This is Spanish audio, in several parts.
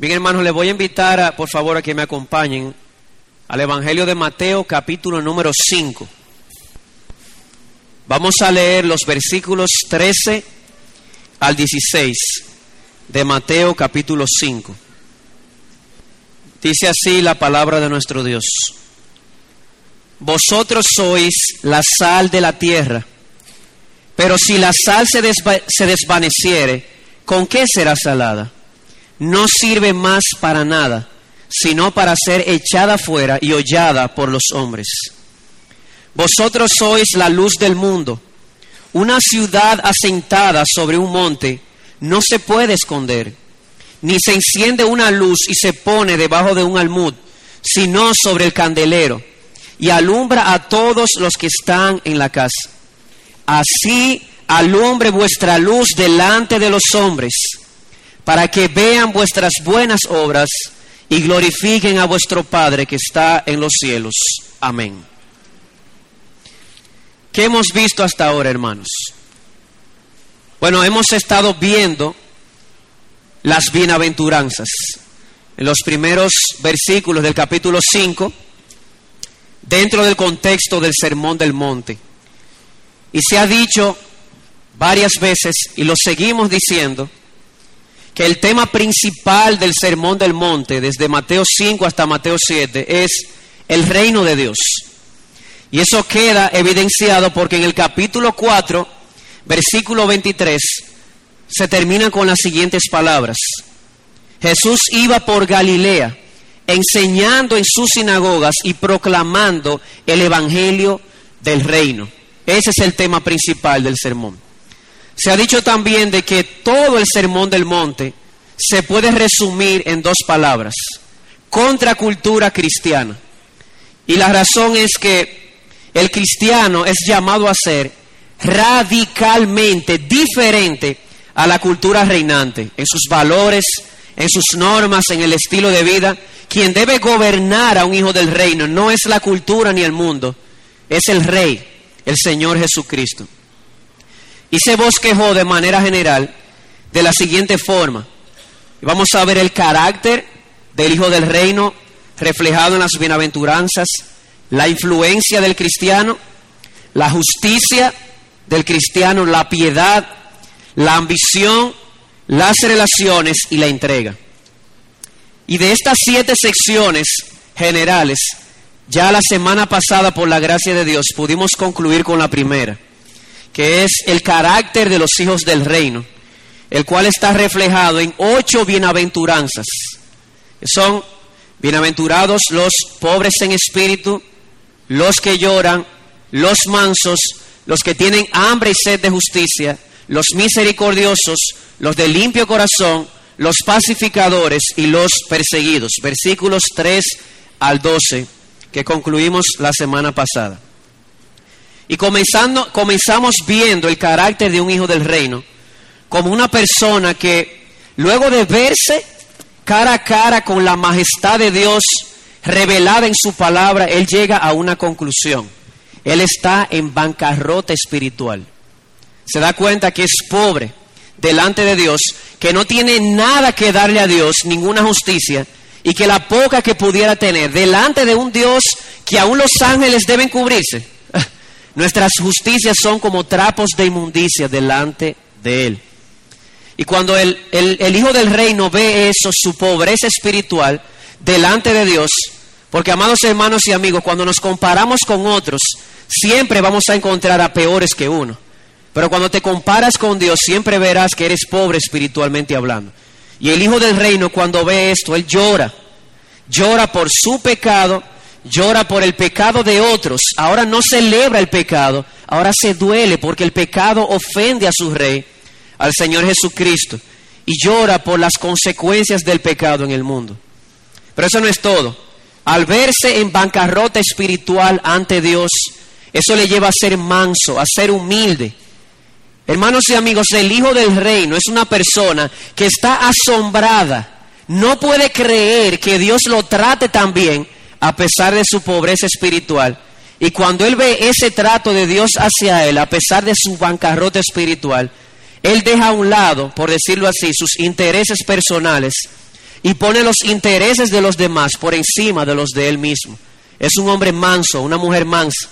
Bien, hermanos, les voy a invitar, a, por favor, a que me acompañen al Evangelio de Mateo, capítulo número 5. Vamos a leer los versículos 13 al 16 de Mateo, capítulo 5. Dice así la palabra de nuestro Dios. Vosotros sois la sal de la tierra, pero si la sal se, se desvaneciere, ¿con qué será salada? No sirve más para nada, sino para ser echada fuera y hollada por los hombres. Vosotros sois la luz del mundo. Una ciudad asentada sobre un monte no se puede esconder, ni se enciende una luz y se pone debajo de un almud, sino sobre el candelero, y alumbra a todos los que están en la casa. Así alumbre vuestra luz delante de los hombres, para que vean vuestras buenas obras y glorifiquen a vuestro Padre que está en los cielos. Amén. ¿Qué hemos visto hasta ahora, hermanos? Bueno, hemos estado viendo las bienaventuranzas. En los primeros versículos del capítulo 5, dentro del contexto del Sermón del Monte. Y se ha dicho varias veces, y lo seguimos diciendo, que el tema principal del Sermón del Monte, desde Mateo 5 hasta Mateo 7, es el reino de Dios. Y eso queda evidenciado porque en el capítulo 4, versículo 23, se termina con las siguientes palabras. Jesús iba por Galilea, enseñando en sus sinagogas y proclamando el Evangelio del reino. Ese es el tema principal del sermón. Se ha dicho también de que todo el sermón del monte se puede resumir en dos palabras, contracultura cristiana. Y la razón es que el cristiano es llamado a ser radicalmente diferente a la cultura reinante, en sus valores, en sus normas, en el estilo de vida. Quien debe gobernar a un hijo del reino no es la cultura ni el mundo, es el rey, el Señor Jesucristo. Y se bosquejó de manera general de la siguiente forma. Vamos a ver el carácter del Hijo del Reino reflejado en las bienaventuranzas, la influencia del cristiano, la justicia del cristiano, la piedad, la ambición, las relaciones y la entrega. Y de estas siete secciones generales, ya la semana pasada, por la gracia de Dios, pudimos concluir con la primera que es el carácter de los hijos del reino, el cual está reflejado en ocho bienaventuranzas. Son bienaventurados los pobres en espíritu, los que lloran, los mansos, los que tienen hambre y sed de justicia, los misericordiosos, los de limpio corazón, los pacificadores y los perseguidos. Versículos 3 al 12 que concluimos la semana pasada. Y comenzando, comenzamos viendo el carácter de un hijo del reino como una persona que luego de verse cara a cara con la majestad de Dios revelada en su palabra, él llega a una conclusión. Él está en bancarrota espiritual. Se da cuenta que es pobre delante de Dios, que no tiene nada que darle a Dios, ninguna justicia, y que la poca que pudiera tener delante de un Dios que aún los ángeles deben cubrirse Nuestras justicias son como trapos de inmundicia delante de Él. Y cuando el, el, Hijo del Reino ve eso, su pobreza espiritual, delante de Dios, porque amados hermanos y amigos, cuando nos comparamos con otros, siempre vamos a encontrar a peores que uno. Pero cuando te comparas con Dios, siempre verás que eres pobre espiritualmente hablando. Y el Hijo del Reino, cuando ve esto, Él llora. Llora por su pecado llora por el pecado de otros, ahora no celebra el pecado, ahora se duele porque el pecado ofende a su rey, al Señor Jesucristo, y llora por las consecuencias del pecado en el mundo. Pero eso no es todo. Al verse en bancarrota espiritual ante Dios, eso le lleva a ser manso, a ser humilde. Hermanos y amigos, el Hijo del Reino es una persona que está asombrada, no puede creer que Dios lo trate tan bien a pesar de su pobreza espiritual. Y cuando él ve ese trato de Dios hacia él, a pesar de su bancarrota espiritual, él deja a un lado, por decirlo así, sus intereses personales y pone los intereses de los demás por encima de los de él mismo. Es un hombre manso, una mujer mansa.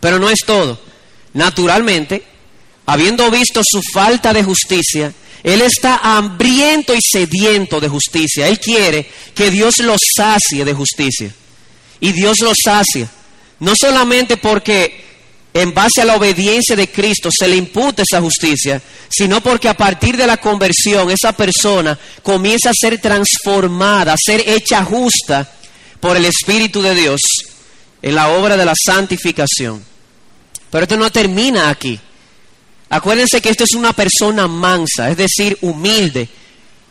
Pero no es todo. Naturalmente, habiendo visto su falta de justicia, él está hambriento y sediento de justicia. Él quiere que Dios lo sacie de justicia. Y Dios lo sacia. No solamente porque en base a la obediencia de Cristo se le imputa esa justicia, sino porque a partir de la conversión esa persona comienza a ser transformada, a ser hecha justa por el Espíritu de Dios en la obra de la santificación. Pero esto no termina aquí. Acuérdense que esto es una persona mansa, es decir, humilde.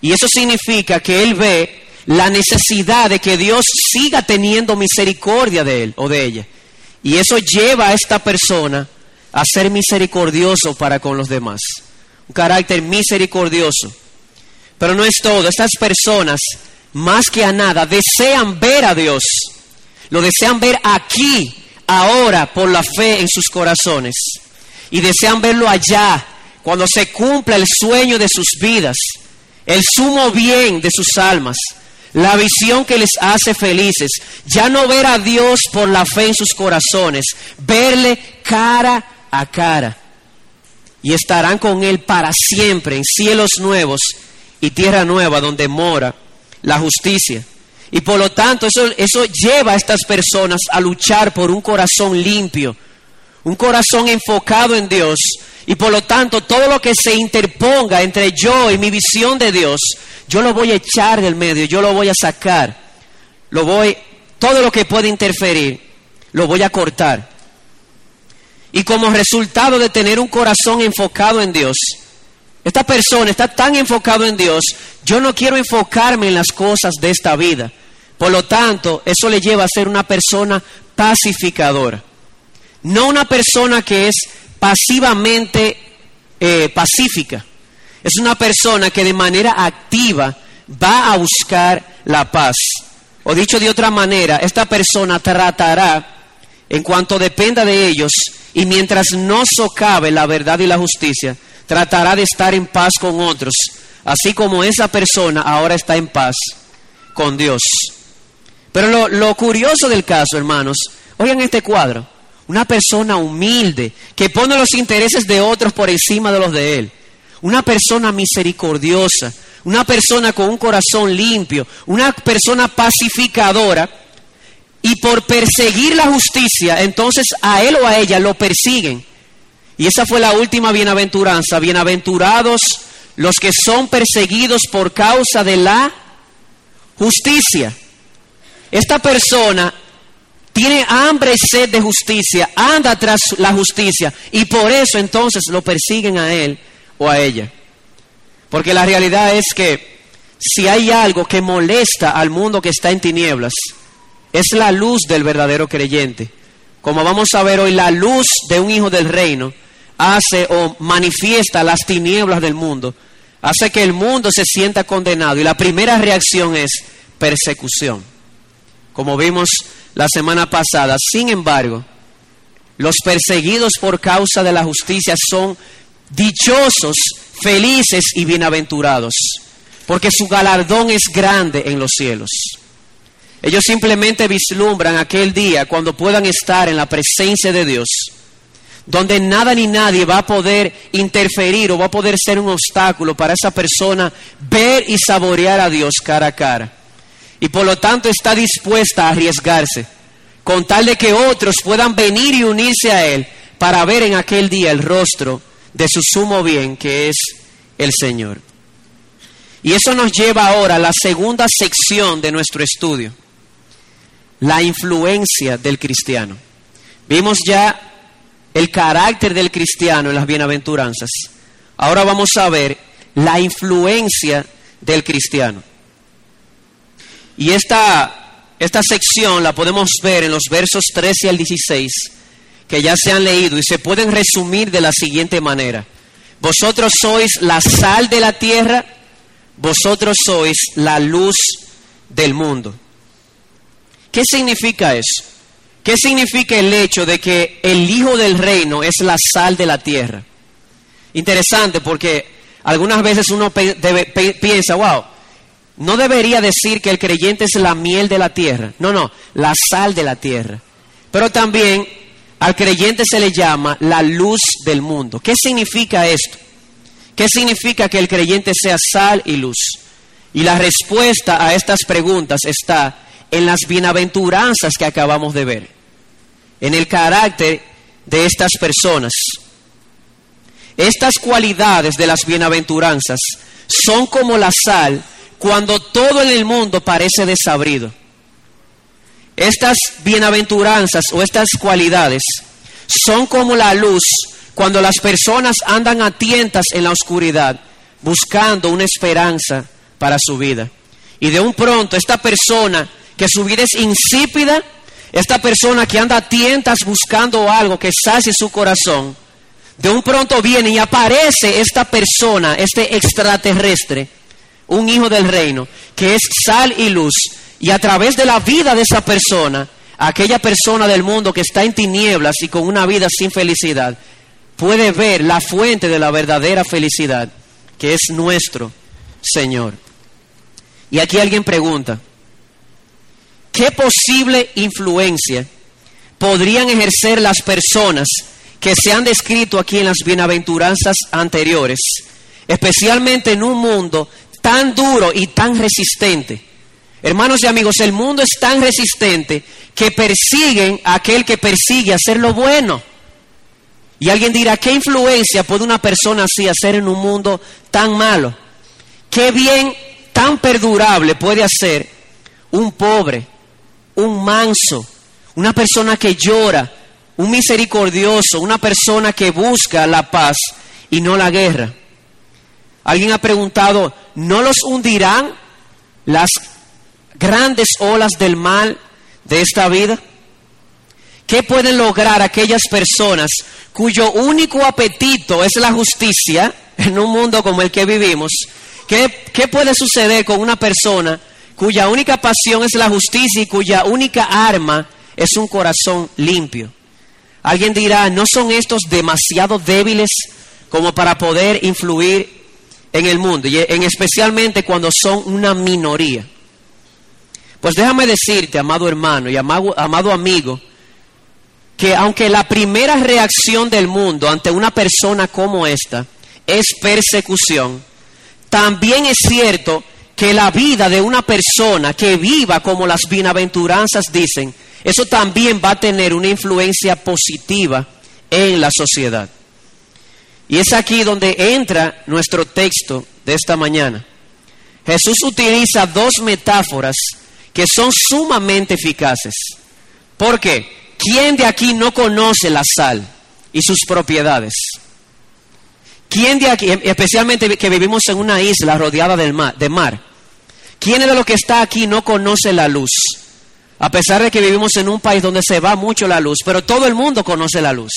Y eso significa que él ve la necesidad de que Dios siga teniendo misericordia de él o de ella. Y eso lleva a esta persona a ser misericordioso para con los demás. Un carácter misericordioso. Pero no es todo. Estas personas, más que a nada, desean ver a Dios. Lo desean ver aquí, ahora, por la fe en sus corazones y desean verlo allá, cuando se cumpla el sueño de sus vidas, el sumo bien de sus almas, la visión que les hace felices, ya no ver a Dios por la fe en sus corazones, verle cara a cara. Y estarán con Él para siempre en cielos nuevos y tierra nueva donde mora la justicia. Y por lo tanto eso, eso lleva a estas personas a luchar por un corazón limpio, un corazón enfocado en Dios y por lo tanto todo lo que se interponga entre yo y mi visión de Dios, yo lo voy a echar del medio, yo lo voy a sacar, lo voy, todo lo que puede interferir, lo voy a cortar. Y como resultado de tener un corazón enfocado en Dios, esta persona está tan enfocado en Dios, yo no quiero enfocarme en las cosas de esta vida. Por lo tanto, eso le lleva a ser una persona pacificadora. No una persona que es pasivamente eh, pacífica. Es una persona que de manera activa va a buscar la paz. O dicho de otra manera, esta persona tratará, en cuanto dependa de ellos, y mientras no socave la verdad y la justicia, tratará de estar en paz con otros, así como esa persona ahora está en paz con Dios. Pero lo, lo curioso del caso, hermanos, oigan este cuadro. Una persona humilde que pone los intereses de otros por encima de los de él. Una persona misericordiosa. Una persona con un corazón limpio. Una persona pacificadora. Y por perseguir la justicia, entonces a él o a ella lo persiguen. Y esa fue la última bienaventuranza. Bienaventurados los que son perseguidos por causa de la justicia. Esta persona tiene hambre y sed de justicia, anda tras la justicia y por eso entonces lo persiguen a él o a ella. Porque la realidad es que si hay algo que molesta al mundo que está en tinieblas, es la luz del verdadero creyente. Como vamos a ver hoy, la luz de un hijo del reino hace o manifiesta las tinieblas del mundo, hace que el mundo se sienta condenado y la primera reacción es persecución. Como vimos la semana pasada. Sin embargo, los perseguidos por causa de la justicia son dichosos, felices y bienaventurados, porque su galardón es grande en los cielos. Ellos simplemente vislumbran aquel día cuando puedan estar en la presencia de Dios, donde nada ni nadie va a poder interferir o va a poder ser un obstáculo para esa persona ver y saborear a Dios cara a cara y por lo tanto está dispuesta a arriesgarse, con tal de que otros puedan venir y unirse a Él para ver en aquel día el rostro de su sumo bien, que es el Señor. Y eso nos lleva ahora a la segunda sección de nuestro estudio, la influencia del cristiano. Vimos ya el carácter del cristiano en las bienaventuranzas. Ahora vamos a ver la influencia del cristiano. Y esta, esta sección la podemos ver en los versos 13 al 16, que ya se han leído y se pueden resumir de la siguiente manera. Vosotros sois la sal de la tierra, vosotros sois la luz del mundo. ¿Qué significa eso? ¿Qué significa el hecho de que el Hijo del Reino es la sal de la tierra? Interesante porque algunas veces uno piensa, wow, no debería decir que el creyente es la miel de la tierra. No, no, la sal de la tierra. Pero también al creyente se le llama la luz del mundo. ¿Qué significa esto? ¿Qué significa que el creyente sea sal y luz? Y la respuesta a estas preguntas está en las bienaventuranzas que acabamos de ver, en el carácter de estas personas. Estas cualidades de las bienaventuranzas son como la sal cuando todo en el mundo parece desabrido. Estas bienaventuranzas o estas cualidades son como la luz cuando las personas andan a tientas en la oscuridad buscando una esperanza para su vida. Y de un pronto esta persona que su vida es insípida, esta persona que anda a tientas buscando algo que sacie su corazón, de un pronto viene y aparece esta persona, este extraterrestre, un hijo del reino, que es sal y luz, y a través de la vida de esa persona, aquella persona del mundo que está en tinieblas y con una vida sin felicidad, puede ver la fuente de la verdadera felicidad, que es nuestro Señor. Y aquí alguien pregunta, ¿qué posible influencia podrían ejercer las personas que se han descrito aquí en las bienaventuranzas anteriores, especialmente en un mundo tan duro y tan resistente. Hermanos y amigos, el mundo es tan resistente que persiguen a aquel que persigue hacer lo bueno. Y alguien dirá, ¿qué influencia puede una persona así hacer en un mundo tan malo? ¿Qué bien tan perdurable puede hacer un pobre, un manso, una persona que llora, un misericordioso, una persona que busca la paz y no la guerra. Alguien ha preguntado, ¿no los hundirán las grandes olas del mal de esta vida? ¿Qué pueden lograr aquellas personas cuyo único apetito es la justicia en un mundo como el que vivimos? ¿Qué, qué puede suceder con una persona cuya única pasión es la justicia y cuya única arma es un corazón limpio? Alguien dirá, ¿no son estos demasiado débiles como para poder influir en el mundo? Y en especialmente cuando son una minoría. Pues déjame decirte, amado hermano y amado, amado amigo, que aunque la primera reacción del mundo ante una persona como esta es persecución, también es cierto que la vida de una persona que viva como las bienaventuranzas dicen, eso también va a tener una influencia positiva en la sociedad. Y es aquí donde entra nuestro texto de esta mañana. Jesús utiliza dos metáforas que son sumamente eficaces. ¿Por qué? ¿Quién de aquí no conoce la sal y sus propiedades? ¿Quién de aquí, especialmente que vivimos en una isla rodeada del de mar, quién de los que está aquí no conoce la luz? A pesar de que vivimos en un país donde se va mucho la luz, pero todo el mundo conoce la luz.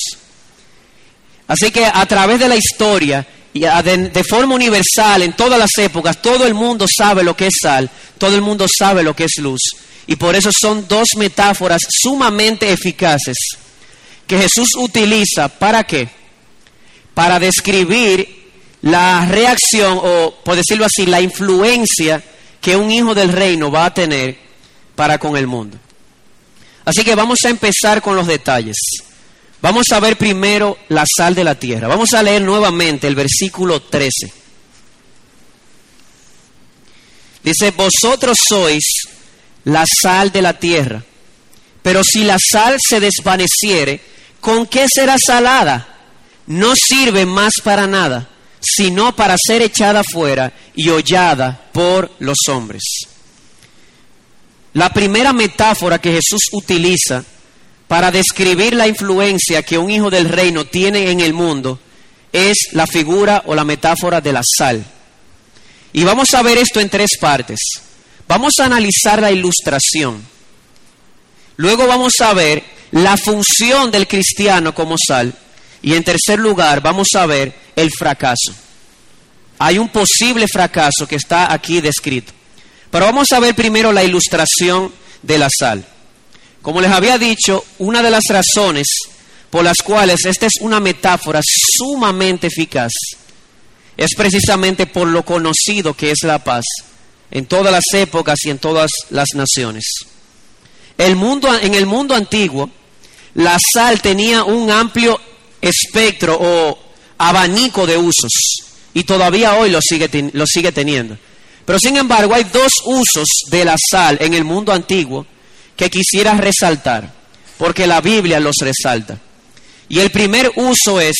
Así que a través de la historia y de, forma universal en todas las épocas, todo el mundo sabe lo que es sal, todo el mundo sabe lo que es luz. Y por eso son dos metáforas sumamente eficaces que Jesús utiliza. ¿Para qué? Para describir la reacción o, por decirlo así, la influencia que un hijo del reino va a tener para con el mundo. Así que vamos a empezar con los detalles. Vamos a ver primero la sal de la tierra. Vamos a leer nuevamente el versículo 13. Dice, vosotros sois la sal de la tierra, pero si la sal se desvaneciere, ¿con qué será salada? No sirve más para nada, sino para ser echada fuera y hollada por los hombres. La primera metáfora que Jesús utiliza para describir la influencia que un hijo del reino tiene en el mundo es la figura o la metáfora de la sal. Y vamos a ver esto en tres partes. Vamos a analizar la ilustración. Luego vamos a ver la función del cristiano como sal. Y en tercer lugar vamos a ver el fracaso. Hay un posible fracaso que está aquí descrito. Pero vamos a ver primero la ilustración de la sal. Como les había dicho, una de las razones por las cuales esta es una metáfora sumamente eficaz es precisamente por lo conocido que es la paz en todas las épocas y en todas las naciones. El mundo, en el mundo antiguo, la sal tenía un amplio espectro o abanico de usos y todavía hoy lo sigue, lo sigue teniendo. Pero sin embargo hay dos usos de la sal en el mundo antiguo que quisiera resaltar, porque la Biblia los resalta. Y el primer uso es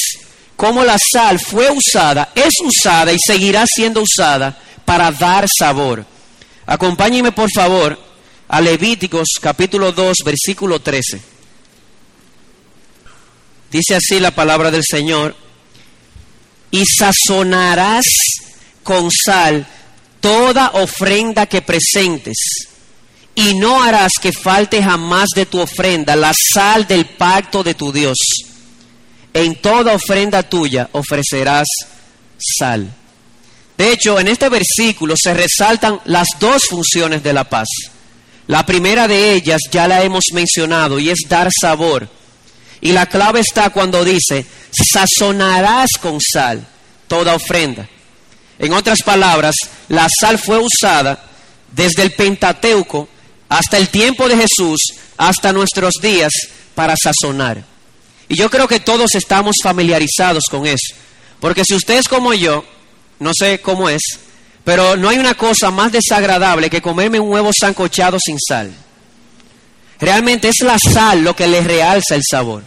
cómo la sal fue usada, es usada y seguirá siendo usada para dar sabor. Acompáñenme por favor a Levíticos capítulo 2, versículo 13. Dice así la palabra del Señor, y sazonarás con sal toda ofrenda que presentes, y no harás que falte jamás de tu ofrenda la sal del pacto de tu Dios. En toda ofrenda tuya ofrecerás sal. De hecho, en este versículo se resaltan las dos funciones de la paz. La primera de ellas ya la hemos mencionado y es dar sabor. Y la clave está cuando dice, sazonarás con sal toda ofrenda. En otras palabras, la sal fue usada desde el Pentateuco hasta el tiempo de Jesús, hasta nuestros días, para sazonar. Y yo creo que todos estamos familiarizados con eso. Porque si usted es como yo, no sé cómo es, pero no hay una cosa más desagradable que comerme un huevo sancochado sin sal. Realmente es la sal lo que le realza el sabor.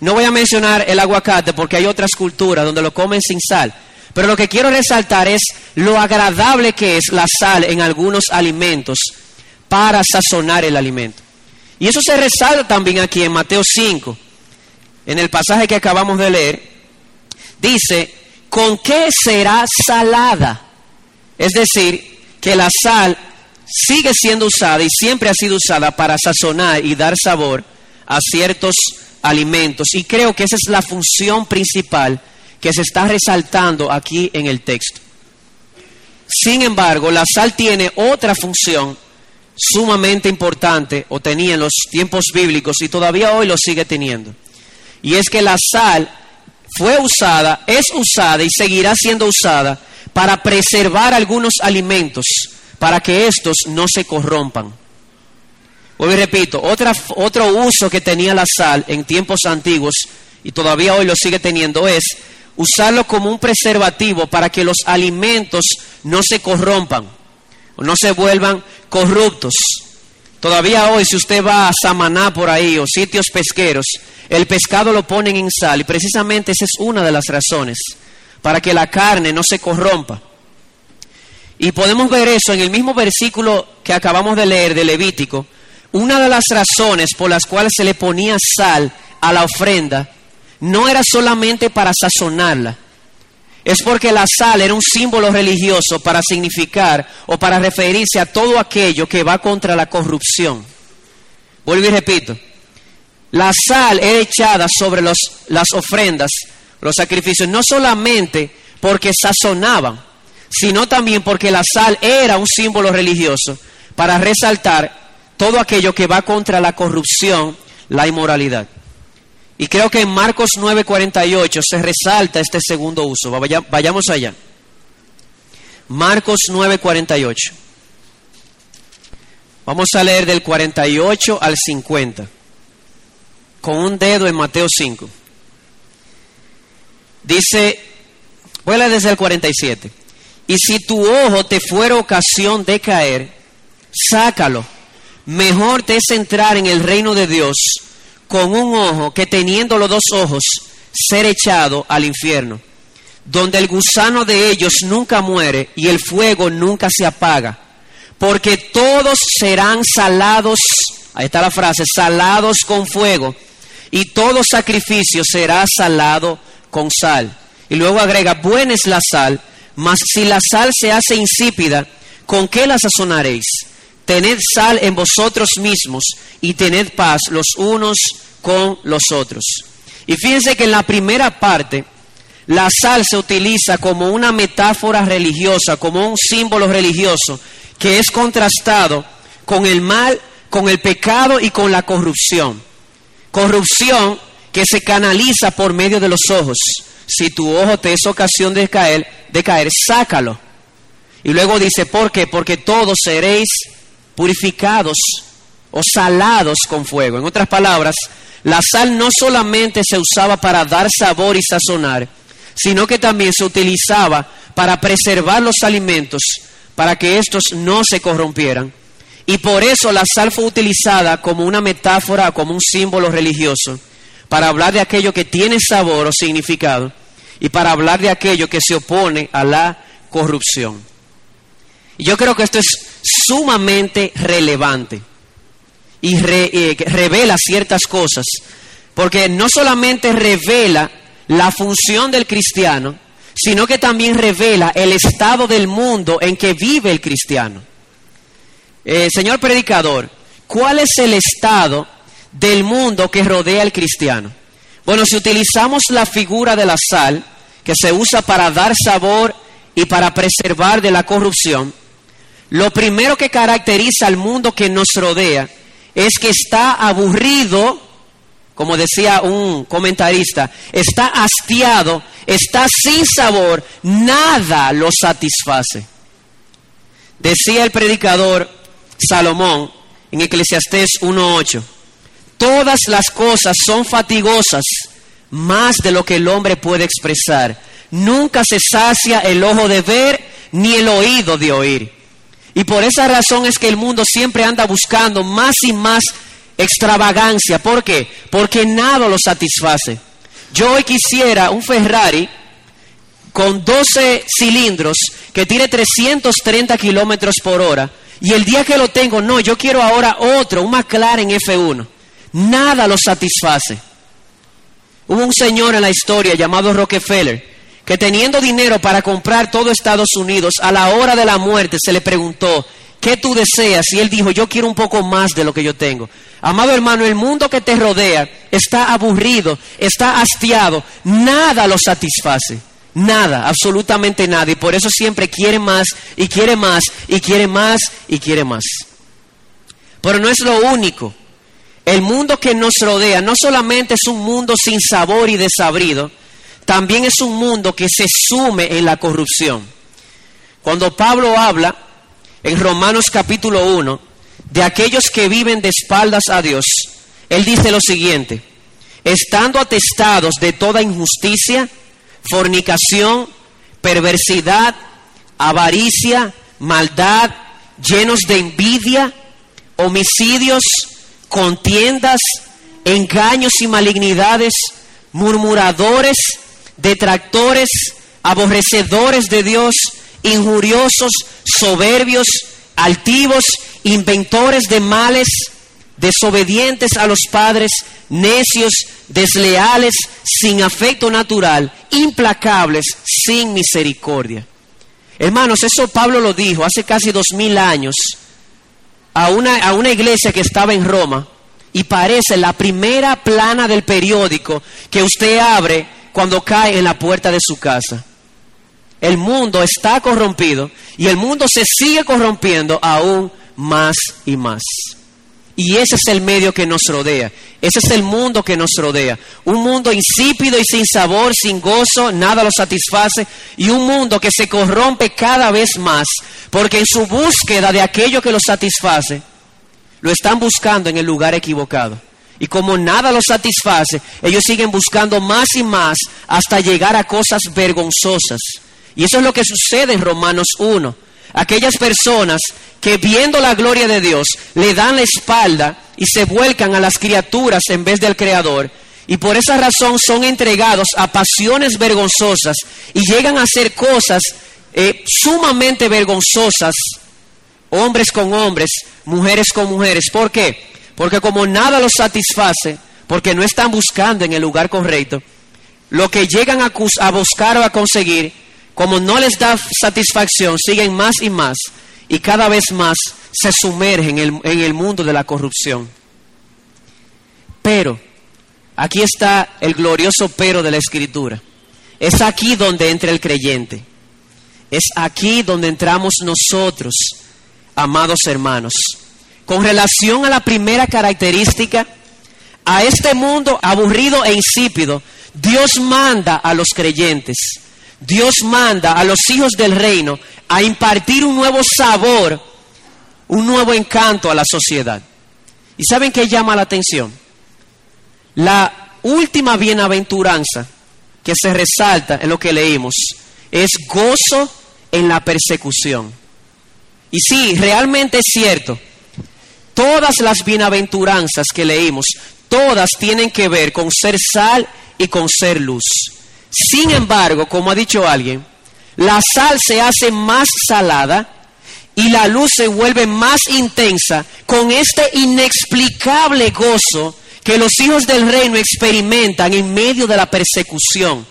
No voy a mencionar el aguacate porque hay otras culturas donde lo comen sin sal. Pero lo que quiero resaltar es lo agradable que es la sal en algunos alimentos para sazonar el alimento. Y eso se resalta también aquí en Mateo 5, en el pasaje que acabamos de leer. Dice, ¿con qué será salada? Es decir, que la sal sigue siendo usada y siempre ha sido usada para sazonar y dar sabor a ciertos alimentos. Y creo que esa es la función principal que se está resaltando aquí en el texto. Sin embargo, la sal tiene otra función sumamente importante, o tenía en los tiempos bíblicos y todavía hoy lo sigue teniendo. Y es que la sal fue usada, es usada y seguirá siendo usada para preservar algunos alimentos, para que estos no se corrompan. Hoy repito, otra, otro uso que tenía la sal en tiempos antiguos y todavía hoy lo sigue teniendo es usarlo como un preservativo para que los alimentos no se corrompan no se vuelvan corruptos. Todavía hoy, si usted va a Samaná por ahí o sitios pesqueros, el pescado lo ponen en sal y precisamente esa es una de las razones para que la carne no se corrompa. Y podemos ver eso en el mismo versículo que acabamos de leer de Levítico. Una de las razones por las cuales se le ponía sal a la ofrenda no era solamente para sazonarla, es porque la sal era un símbolo religioso para significar o para referirse a todo aquello que va contra la corrupción. Vuelvo y repito, la sal era echada sobre las ofrendas, los sacrificios, no solamente porque sazonaban, sino también porque la sal era un símbolo religioso para resaltar todo aquello que va contra la corrupción, la inmoralidad. Y creo que en Marcos 9:48 se resalta este segundo uso. Vayamos allá. Marcos 9:48. Vamos a leer del 48 al 50. Con un dedo en Mateo 5. Dice, voy a leer desde el 47. Y si tu ojo te fuera ocasión de caer, sácalo. Mejor te es entrar en el reino de Dios con un ojo que teniendo los dos ojos ser echado al infierno, donde el gusano de ellos nunca muere y el fuego nunca se apaga, porque todos serán salados, ahí está la frase, salados con fuego, y todo sacrificio será salado con sal. Y luego agrega, buena es la sal, mas si la sal se hace insípida, ¿con qué la sazonaréis? Tened sal en vosotros mismos y tened paz los unos con los otros. Y fíjense que en la primera parte, la sal se utiliza como una metáfora religiosa, como un símbolo religioso, que es contrastado con el mal, con el pecado y con la corrupción. Corrupción que se canaliza por medio de los ojos. Si tu ojo te es ocasión de caer, de caer, sácalo. Y luego dice, ¿por qué? Porque todos seréis purificados o salados con fuego. En otras palabras, la sal no solamente se usaba para dar sabor y sazonar, sino que también se utilizaba para preservar los alimentos, para que estos no se corrompieran. Y por eso la sal fue utilizada como una metáfora, como un símbolo religioso, para hablar de aquello que tiene sabor o significado y para hablar de aquello que se opone a la corrupción. Y yo creo que esto es sumamente relevante y eh, revela ciertas cosas, porque no solamente revela la función del cristiano, sino que también revela el estado del mundo en que vive el cristiano. Eh, señor predicador, ¿cuál es el estado del mundo que rodea al cristiano? Bueno, si utilizamos la figura de la sal, que se usa para dar sabor y para preservar de la corrupción, lo primero que caracteriza al mundo que nos rodea es que está aburrido, como decía un comentarista, está hastiado, está sin sabor, nada lo satisface. Decía el predicador Salomón en Eclesiastés 1.8, todas las cosas son fatigosas, más de lo que el hombre puede expresar. Nunca se sacia el ojo de ver ni el oído de oír. Y por esa razón es que el mundo siempre anda buscando más y más extravagancia. ¿Por qué? Porque nada lo satisface. Yo hoy quisiera un Ferrari con 12 cilindros que tire 330 kilómetros por hora. Y el día que lo tengo, no, yo quiero ahora otro, un McLaren F1. Nada lo satisface. Hubo un señor en la historia llamado Rockefeller que teniendo dinero para comprar todo Estados Unidos, a la hora de la muerte se le preguntó, ¿qué tú deseas? Y él dijo, yo quiero un poco más de lo que yo tengo. Amado hermano, el mundo que te rodea está aburrido, está hastiado, nada lo satisface. Nada, absolutamente nada. Y por eso siempre quiere más y quiere más y quiere más y quiere más. Pero no es lo único. El mundo que nos rodea no solamente es un mundo sin sabor y desabrido, también es un mundo que se sume en la corrupción. Cuando Pablo habla en Romanos capítulo 1 de aquellos que viven de espaldas a Dios, él dice lo siguiente, estando atestados de toda injusticia, fornicación, perversidad, avaricia, maldad, llenos de envidia, homicidios, contiendas, engaños y malignidades, murmuradores, detractores, aborrecedores de Dios, injuriosos, soberbios, altivos, inventores de males, desobedientes a los padres, necios, desleales, sin afecto natural, implacables, sin misericordia. Hermanos, eso Pablo lo dijo hace casi dos mil años a una, a una iglesia que estaba en Roma y parece la primera plana del periódico que usted abre cuando cae en la puerta de su casa. El mundo está corrompido y el mundo se sigue corrompiendo aún más y más. Y ese es el medio que nos rodea. Ese es el mundo que nos rodea. Un mundo insípido y sin sabor, sin gozo, nada lo satisface. Y un mundo que se corrompe cada vez más. Porque en su búsqueda de aquello que lo satisface, lo están buscando en el lugar equivocado. Y como nada los satisface, ellos siguen buscando más y más hasta llegar a cosas vergonzosas. Y eso es lo que sucede en Romanos 1. Aquellas personas que viendo la gloria de Dios le dan la espalda y se vuelcan a las criaturas en vez del Creador. Y por esa razón son entregados a pasiones vergonzosas y llegan a hacer cosas eh, sumamente vergonzosas, hombres con hombres, mujeres con mujeres. ¿Por qué? Porque como nada los satisface, porque no están buscando en el lugar correcto, lo que llegan a, buscar o a conseguir, como no les da satisfacción, siguen más y más y cada vez más se sumergen en el, en el mundo de la corrupción. Pero, aquí está el glorioso pero de la escritura. Es aquí donde entra el creyente. Es aquí donde entramos nosotros, amados hermanos con relación a la primera característica, a este mundo aburrido e insípido, Dios manda a los creyentes, Dios manda a los hijos del reino a impartir un nuevo sabor, un nuevo encanto a la sociedad. ¿Y saben qué llama la atención? La última bienaventuranza que se resalta en lo que leímos es gozo en la persecución. Y sí, realmente es cierto, todas las bienaventuranzas que leímos, todas tienen que ver con ser sal y con ser luz. Sin embargo, como ha dicho alguien, la sal se hace más salada y la luz se vuelve más intensa con este inexplicable gozo que los hijos del reino experimentan en medio de la persecución.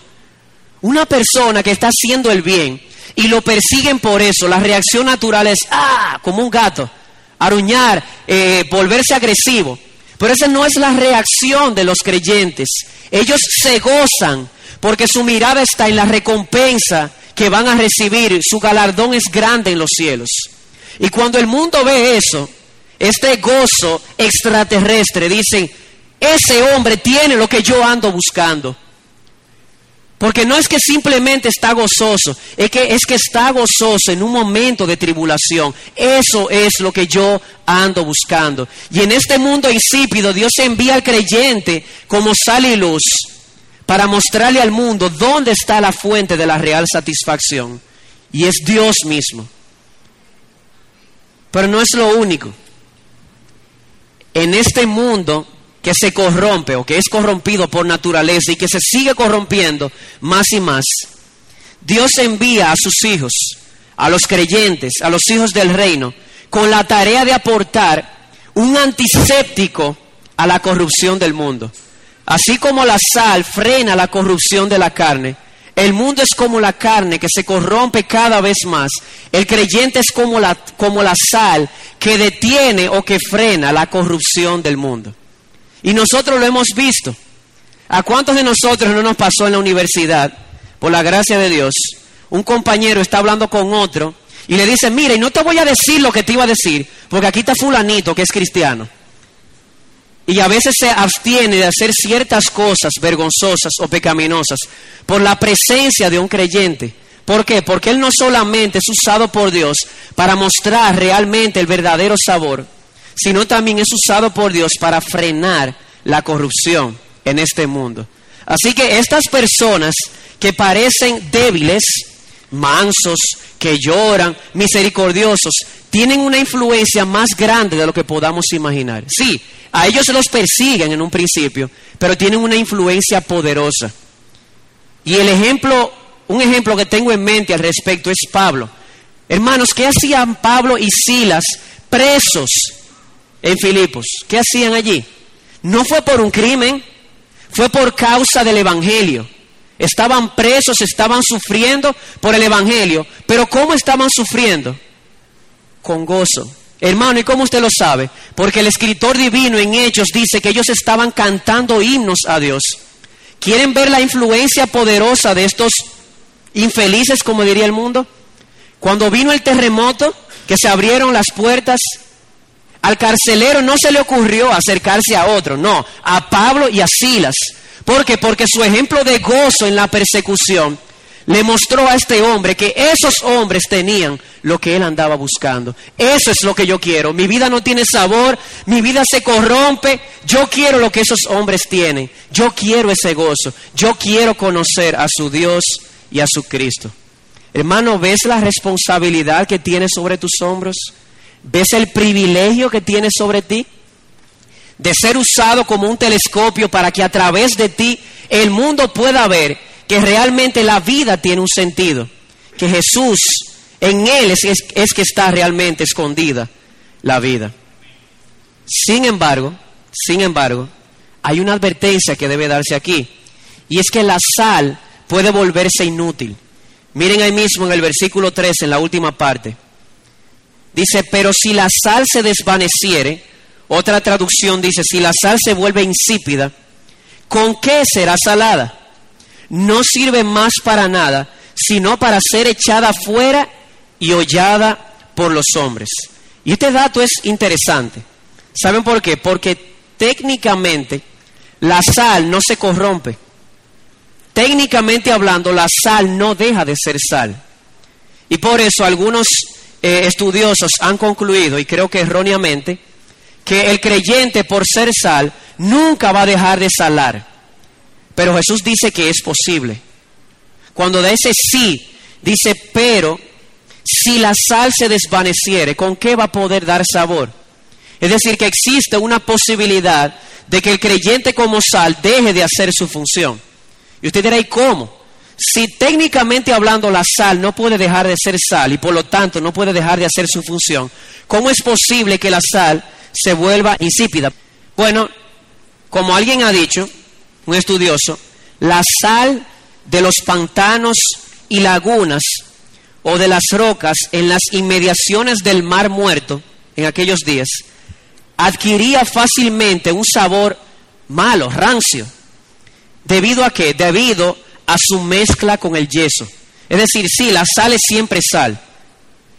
Una persona que está haciendo el bien y lo persiguen por eso, la reacción natural es, ah, como un gato, aruñar, eh, volverse agresivo. Pero esa no es la reacción de los creyentes. Ellos se gozan porque su mirada está en la recompensa que van a recibir. Su galardón es grande en los cielos. Y cuando el mundo ve eso, este gozo extraterrestre, dicen, ese hombre tiene lo que yo ando buscando. Porque no es que simplemente está gozoso, es que, es que está gozoso en un momento de tribulación. Eso es lo que yo ando buscando. Y en este mundo insípido, Dios envía al creyente como sal y luz para mostrarle al mundo dónde está la fuente de la real satisfacción. Y es Dios mismo. Pero no es lo único. En este mundo que se corrompe o que es corrompido por naturaleza y que se sigue corrompiendo más y más, Dios envía a sus hijos, a los creyentes, a los hijos del reino, con la tarea de aportar un antiséptico a la corrupción del mundo. Así como la sal frena la corrupción de la carne, el mundo es como la carne que se corrompe cada vez más. El creyente es como la, como la sal que detiene o que frena la corrupción del mundo. Y nosotros lo hemos visto. ¿A cuántos de nosotros no nos pasó en la universidad, por la gracia de Dios? Un compañero está hablando con otro y le dice, mira, y no te voy a decir lo que te iba a decir, porque aquí está fulanito que es cristiano. Y a veces se abstiene de hacer ciertas cosas vergonzosas o pecaminosas por la presencia de un creyente. ¿Por qué? Porque él no solamente es usado por Dios para mostrar realmente el verdadero sabor, sino también es usado por Dios para frenar la corrupción en este mundo. Así que estas personas que parecen débiles, mansos, que lloran, misericordiosos, tienen una influencia más grande de lo que podamos imaginar. Sí, a ellos los persiguen en un principio, pero tienen una influencia poderosa. Y el ejemplo, un ejemplo que tengo en mente al respecto es Pablo. Hermanos, ¿qué hacían Pablo y Silas presos en Filipos. ¿Qué hacían allí? No fue por un crimen, fue por causa del Evangelio. Estaban presos, estaban sufriendo por el Evangelio. Pero ¿cómo estaban sufriendo? Con gozo. Hermano, ¿y cómo usted lo sabe? Porque el escritor divino en Hechos dice que ellos estaban cantando himnos a Dios. ¿Quieren ver la influencia poderosa de estos infelices, como diría el mundo? Cuando vino el terremoto, que se abrieron las puertas al carcelero no se le ocurrió acercarse a otro, no, a Pablo y a Silas. ¿Por qué? Porque su ejemplo de gozo en la persecución le mostró a este hombre que esos hombres tenían lo que él andaba buscando. Eso es lo que yo quiero. Mi vida no tiene sabor, mi vida se corrompe. Yo quiero lo que esos hombres tienen. Yo quiero ese gozo. Yo quiero conocer a su Dios y a su Cristo. Hermano, ¿ves la responsabilidad que tienes sobre tus hombros? ¿Ves el privilegio que tienes sobre ti? De ser usado como un telescopio para que a través de ti el mundo pueda ver que realmente la vida tiene un sentido. Que Jesús, en Él es, es, que está realmente escondida la vida. Sin embargo, sin embargo, hay una advertencia que debe darse aquí. Y es que la sal puede volverse inútil. Miren ahí mismo en el versículo 3, en la última parte. Dice, pero si la sal se desvaneciere, otra traducción dice, si la sal se vuelve insípida, ¿con qué será salada? No sirve más para nada, sino para ser echada fuera y hollada por los hombres. Y este dato es interesante. ¿Saben por qué? Porque técnicamente la sal no se corrompe. técnicamente hablando, la sal no deja de ser sal. Y por eso algunos eh, estudiosos han concluido, y creo que erróneamente, que el creyente por ser sal nunca va a dejar de salar. Pero Jesús dice que es posible. Cuando de ese sí, dice, pero si la sal se desvaneciere, ¿con qué va a poder dar sabor? Es decir, que existe una posibilidad de que el creyente como sal deje de hacer su función. Y usted dirá, ¿y cómo? Si técnicamente hablando la sal no puede dejar de ser sal y por lo tanto no puede dejar de hacer su función, ¿cómo es posible que la sal se vuelva insípida? Bueno, como alguien ha dicho, un estudioso, la sal de los pantanos y lagunas o de las rocas en las inmediaciones del mar muerto en aquellos días adquiría fácilmente un sabor malo, rancio. ¿Debido a qué? Debido a su mezcla con el yeso. Es decir, sí, la sal es siempre sal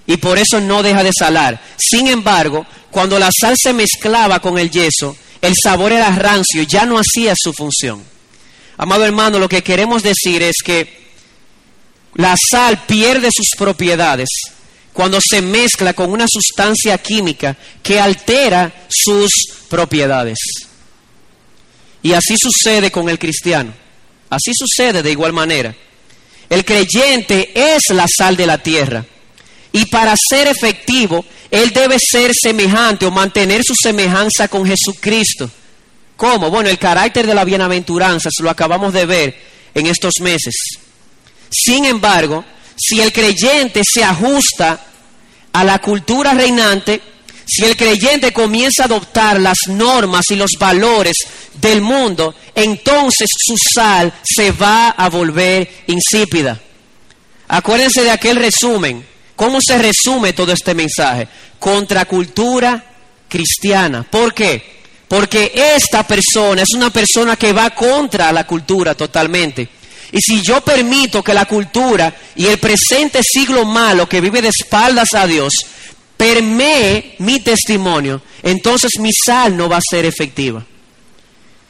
y por eso no deja de salar. Sin embargo, cuando la sal se mezclaba con el yeso, el sabor era rancio ya no hacía su función. Amado hermano, lo que queremos decir es que la sal pierde sus propiedades cuando se mezcla con una sustancia química que altera sus propiedades. Y así sucede con el cristiano. Así sucede de igual manera. El creyente es la sal de la tierra. Y para ser efectivo, él debe ser semejante o mantener su semejanza con Jesucristo. ¿Cómo? Bueno, el carácter de la bienaventuranza lo acabamos de ver en estos meses. Sin embargo, si el creyente se ajusta a la cultura reinante, si el creyente comienza a adoptar las normas y los valores del mundo, entonces su sal se va a volver insípida. Acuérdense de aquel resumen. ¿Cómo se resume todo este mensaje? Contracultura cristiana. ¿Por qué? Porque esta persona es una persona que va contra la cultura totalmente. Y si yo permito que la cultura y el presente siglo malo que vive de espaldas a Dios permee mi testimonio, entonces mi sal no va a ser efectiva.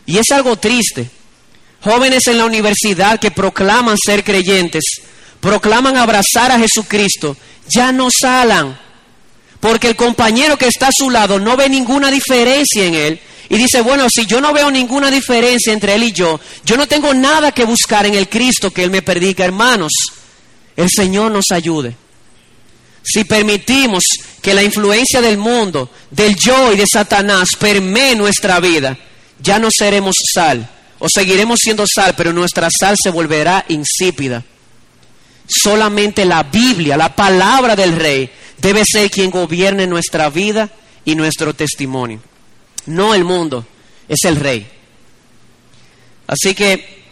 Y es algo triste. Jóvenes en la universidad que proclaman ser creyentes, proclaman abrazar a Jesucristo, ya no salan, porque el compañero que está a su lado no ve ninguna diferencia en él y dice, bueno, si yo no veo ninguna diferencia entre él y yo, yo no tengo nada que buscar en el Cristo que él me predica, hermanos. El Señor nos ayude. Si permitimos que la influencia del mundo, del yo y de Satanás permee nuestra vida, ya no seremos sal, o seguiremos siendo sal, pero nuestra sal se volverá insípida. Solamente la Biblia, la palabra del Rey, debe ser quien gobierne nuestra vida y nuestro testimonio no el mundo, es el rey. Así que,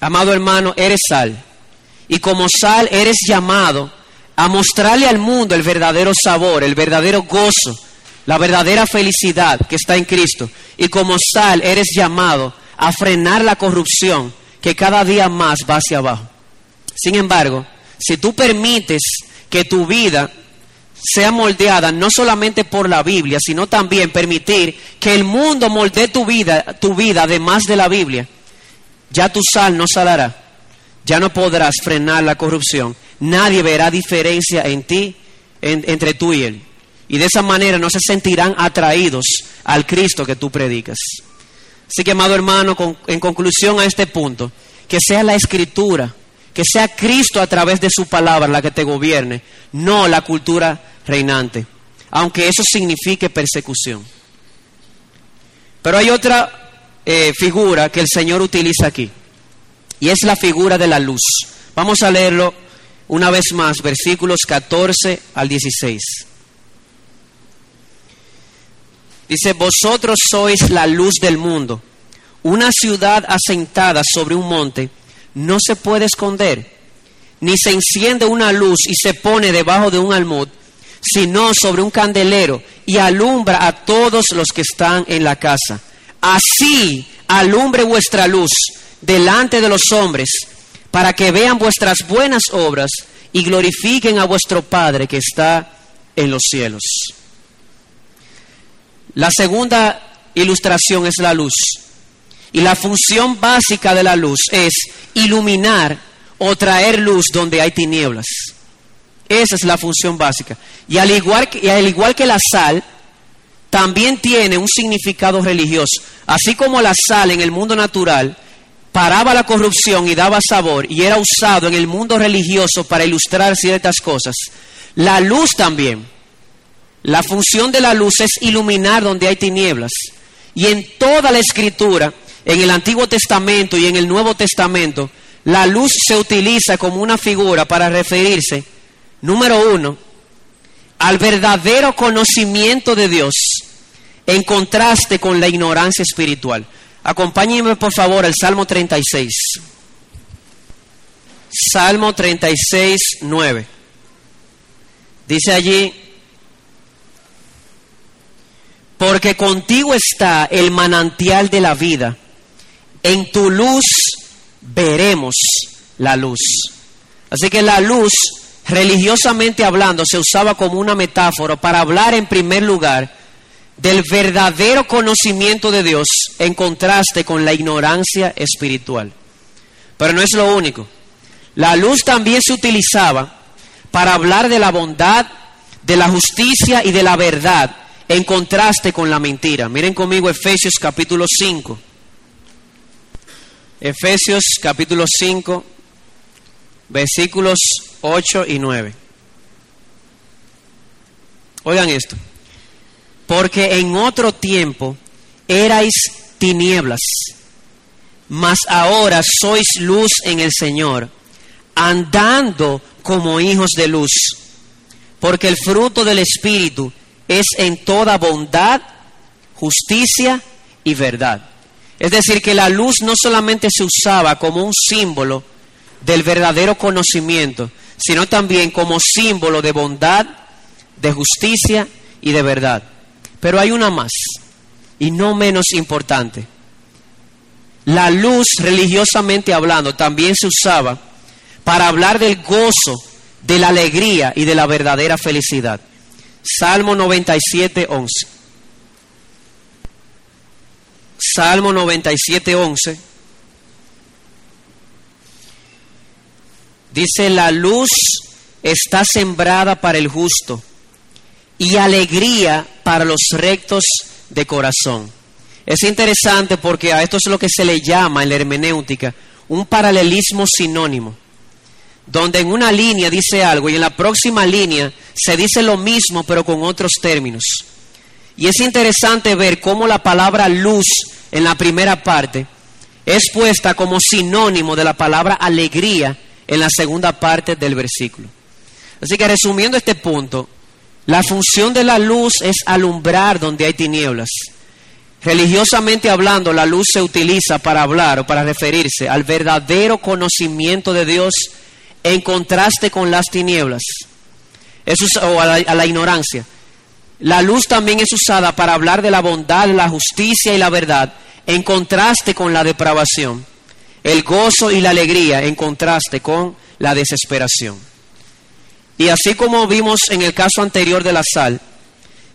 amado hermano, eres sal. Y como sal eres llamado a mostrarle al mundo el verdadero sabor, el verdadero gozo, la verdadera felicidad que está en Cristo. Y como sal eres llamado a frenar la corrupción que cada día más va hacia abajo. Sin embargo, si tú permites que tu vida sea moldeada no solamente por la Biblia, sino también permitir que el mundo moldee tu vida, tu vida además de la Biblia, ya tu sal no salará, ya no podrás frenar la corrupción, nadie verá diferencia en ti, entre tú y él. Y de esa manera no se sentirán atraídos al Cristo que tú predicas. Así que, amado hermano, en conclusión a este punto, que sea la escritura, que sea Cristo a través de su palabra la que te gobierne, no la cultura reinante, aunque eso signifique persecución. Pero hay otra eh, figura que el Señor utiliza aquí, y es la figura de la luz. Vamos a leerlo una vez más, versículos 14 al 16. Dice, vosotros sois la luz del mundo. Una ciudad asentada sobre un monte no se puede esconder, ni se enciende una luz y se pone debajo de un almud, sino sobre un candelero y alumbra a todos los que están en la casa. Así alumbre vuestra luz delante de los hombres, para que vean vuestras buenas obras y glorifiquen a vuestro Padre que está en los cielos. La segunda ilustración es la luz. Y la función básica de la luz es iluminar o traer luz donde hay tinieblas. Esa es la función básica. Y al igual que, y al igual que la sal, también tiene un significado religioso. Así como la sal en el mundo natural paraba la corrupción y daba sabor y era usado en el mundo religioso para ilustrar ciertas cosas, la luz también. La función de la luz es iluminar donde hay tinieblas. Y en toda la escritura, en el Antiguo Testamento y en el Nuevo Testamento, la luz se utiliza como una figura para referirse, número uno, al verdadero conocimiento de Dios en contraste con la ignorancia espiritual. Acompáñenme por favor al Salmo 36. Salmo 36, 9. Dice allí, porque contigo está el manantial de la vida, en tu luz veremos la luz. Así que la luz, religiosamente hablando, se usaba como una metáfora para hablar en primer lugar del verdadero conocimiento de Dios en contraste con la ignorancia espiritual. Pero no es lo único. La luz también se utilizaba para hablar de la bondad, de la justicia y de la verdad en contraste con la mentira. Miren conmigo Efesios capítulo 5. Efesios capítulo 5, versículos 8 y 9. Oigan esto porque en otro tiempo erais tinieblas, mas ahora sois luz en el Señor, andando como hijos de luz, porque el fruto del Espíritu es en toda bondad, justicia y verdad. Es decir, que la luz no solamente se usaba como un símbolo del verdadero conocimiento, sino también como símbolo de bondad, de justicia y de verdad. Pero hay una más, y no menos importante. La luz, religiosamente hablando, también se usaba para hablar del gozo, de la alegría y de la verdadera felicidad. Salmo 97, 11. Salmo 97, 11. Dice, la luz está sembrada para el justo y alegría para los rectos de corazón. Es interesante porque a esto es lo que se le llama en la hermenéutica un paralelismo sinónimo, donde en una línea dice algo y en la próxima línea se dice lo mismo pero con otros términos. Y es interesante ver cómo la palabra luz en la primera parte es puesta como sinónimo de la palabra alegría en la segunda parte del versículo. Así que resumiendo este punto, la función de la luz es alumbrar donde hay tinieblas. Religiosamente hablando, la luz se utiliza para hablar o para referirse al verdadero conocimiento de Dios en contraste con las tinieblas o a la, a la ignorancia. La luz también es usada para hablar de la bondad, la justicia y la verdad en contraste con la depravación, el gozo y la alegría en contraste con la desesperación. Y así como vimos en el caso anterior de la sal,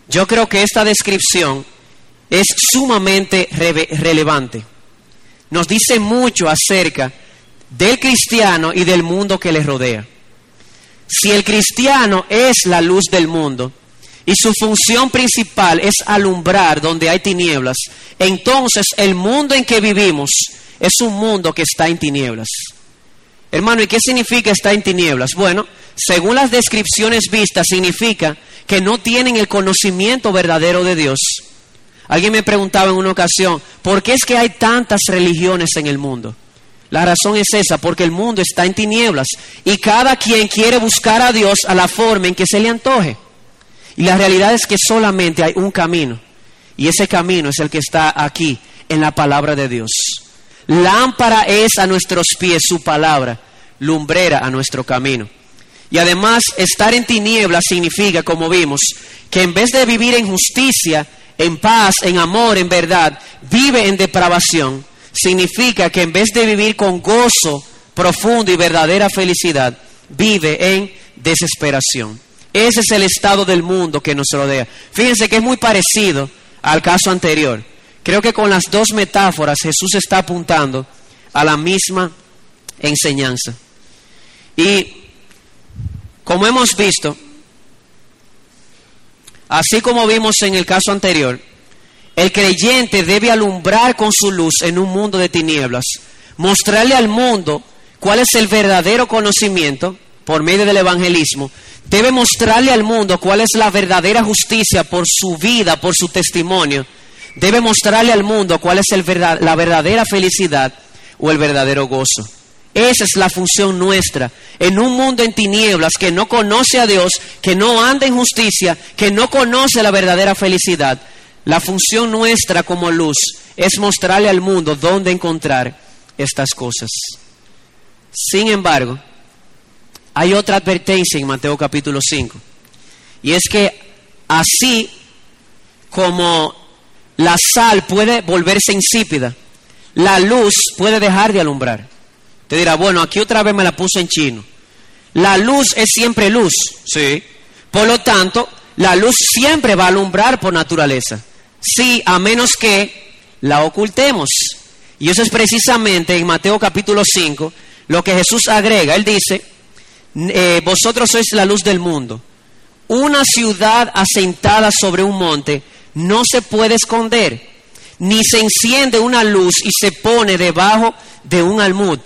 yo creo que esta descripción es sumamente relevante. Nos dice mucho acerca del cristiano y del mundo que le rodea. Si el cristiano es la luz del mundo y su función principal es alumbrar donde hay tinieblas, entonces el mundo en que vivimos es un mundo que está en tinieblas. Hermano, ¿y qué significa estar en tinieblas? Bueno, según las descripciones vistas, significa que no tienen el conocimiento verdadero de Dios. Alguien me preguntaba en una ocasión, ¿por qué es que hay tantas religiones en el mundo? La razón es esa, porque el mundo está en tinieblas y cada quien quiere buscar a Dios a la forma en que se le antoje. Y la realidad es que solamente hay un camino y ese camino es el que está aquí en la palabra de Dios. Lámpara es a nuestros pies su palabra, lumbrera a nuestro camino. Y además, estar en tinieblas significa, como vimos, que en vez de vivir en justicia, en paz, en amor, en verdad, vive en depravación. Significa que en vez de vivir con gozo profundo y verdadera felicidad, vive en desesperación. Ese es el estado del mundo que nos rodea. Fíjense que es muy parecido al caso anterior Creo que con las dos metáforas Jesús está apuntando a la misma enseñanza. Y como hemos visto, así como vimos en el caso anterior, el creyente debe alumbrar con su luz en un mundo de tinieblas, mostrarle al mundo cuál es el verdadero conocimiento por medio del evangelismo, debe mostrarle al mundo cuál es la verdadera justicia por su vida, por su testimonio, debe mostrarle al mundo cuál es el la verdadera felicidad o el verdadero gozo. Esa es la función nuestra. En un mundo en tinieblas que no conoce a Dios, que no anda en justicia, que no conoce la verdadera felicidad, la función nuestra como luz es mostrarle al mundo dónde encontrar estas cosas. Sin embargo, hay otra advertencia en Mateo capítulo 5. Y es que así como la sal puede volverse insípida, la luz puede dejar de alumbrar. Te dirá, bueno, aquí otra vez me la puse en chino. La luz es siempre luz, sí. Por lo tanto, la luz siempre va a alumbrar por naturaleza. Sí, a menos que la ocultemos. Y eso es precisamente en Mateo capítulo 5 lo que Jesús agrega. Él dice, eh, vosotros sois la luz del mundo. Una ciudad asentada sobre un monte no se puede esconder, ni se enciende una luz y se pone debajo de un almud,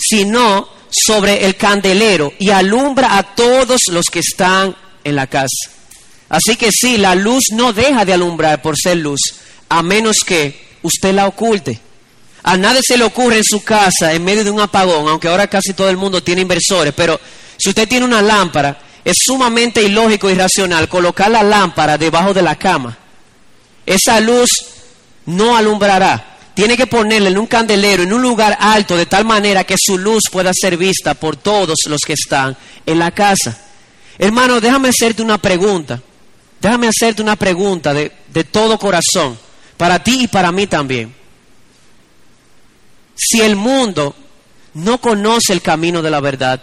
sino sobre el candelero y alumbra a todos los que están en la casa. Así que sí, la luz no deja de alumbrar por ser luz, a menos que usted la oculte. A nadie se le ocurre en su casa, en medio de un apagón, aunque ahora casi todo el mundo tiene inversores, pero si usted tiene una lámpara, es sumamente ilógico y irracional colocar la lámpara debajo de la cama. Esa luz no alumbrará. Tiene que ponerla en un candelero, en un lugar alto, de tal manera que su luz pueda ser vista por todos los que están en la casa. Hermano, déjame hacerte una pregunta. Déjame hacerte una pregunta de, de todo corazón, para ti y para mí también. Si el mundo no conoce el camino de la verdad,